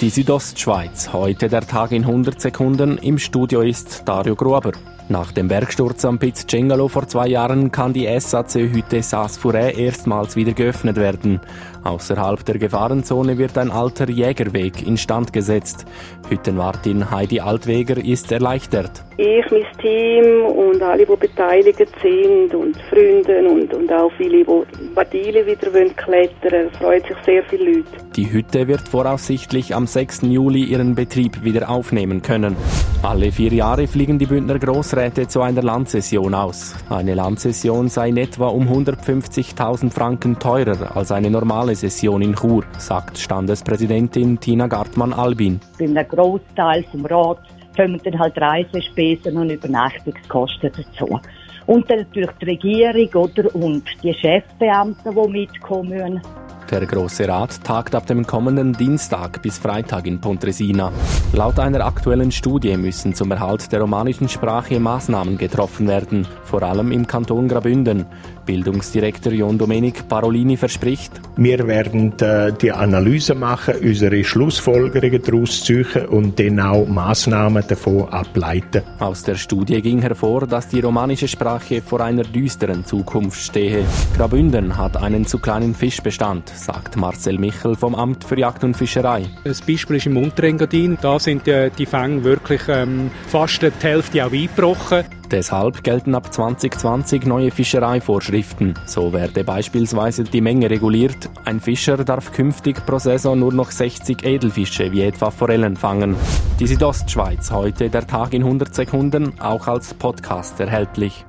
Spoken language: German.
Die Südostschweiz, heute der Tag in 100 Sekunden. Im Studio ist Dario Gruber. Nach dem Bergsturz am Piz Cengalo vor zwei Jahren kann die SAC-Hütte Saas-Furet erstmals wieder geöffnet werden. Außerhalb der Gefahrenzone wird ein alter Jägerweg instand gesetzt. Hüttenwartin Heidi Altweger ist erleichtert. Ich, mein Team und alle, die beteiligt sind und Freunde und, und auch viele, die Badile wieder klettern wollen, freuen sich sehr viele Leute. Die Hütte wird voraussichtlich am 6. Juli ihren Betrieb wieder aufnehmen können. Alle vier Jahre fliegen die Bündner Großräte zu einer Landsession aus. Eine Landsession sei in etwa um 150.000 Franken teurer als eine normale Session in Chur, sagt Standespräsidentin Tina Gartmann-Albin. Bei einem Großteil vom Rat kommen dann halt Reisespesen und Übernachtungskosten dazu. Und dann natürlich die Regierung oder, und die Chefbeamten, die mitkommen. Der Große Rat tagt ab dem kommenden Dienstag bis Freitag in Pontresina. Laut einer aktuellen Studie müssen zum Erhalt der romanischen Sprache Maßnahmen getroffen werden, vor allem im Kanton Grabünden. Bildungsdirektor John Domenic Parolini verspricht, wir werden äh, die Analyse machen, unsere Schlussfolgerungen daraus ziehen und dann auch Maßnahmen davon ableiten. Aus der Studie ging hervor, dass die romanische Sprache vor einer düsteren Zukunft stehe. Grabünden hat einen zu kleinen Fischbestand, sagt Marcel Michel vom Amt für Jagd und Fischerei. Das Beispiel ist im Unterengadin. Da sind äh, die Fänge wirklich ähm, fast die Hälfte auch eingebrochen. Deshalb gelten ab 2020 neue Fischereivorschriften. So werde beispielsweise die Menge reguliert. Ein Fischer darf künftig pro Saison nur noch 60 Edelfische wie etwa Forellen fangen. Die Südostschweiz heute der Tag in 100 Sekunden, auch als Podcast erhältlich.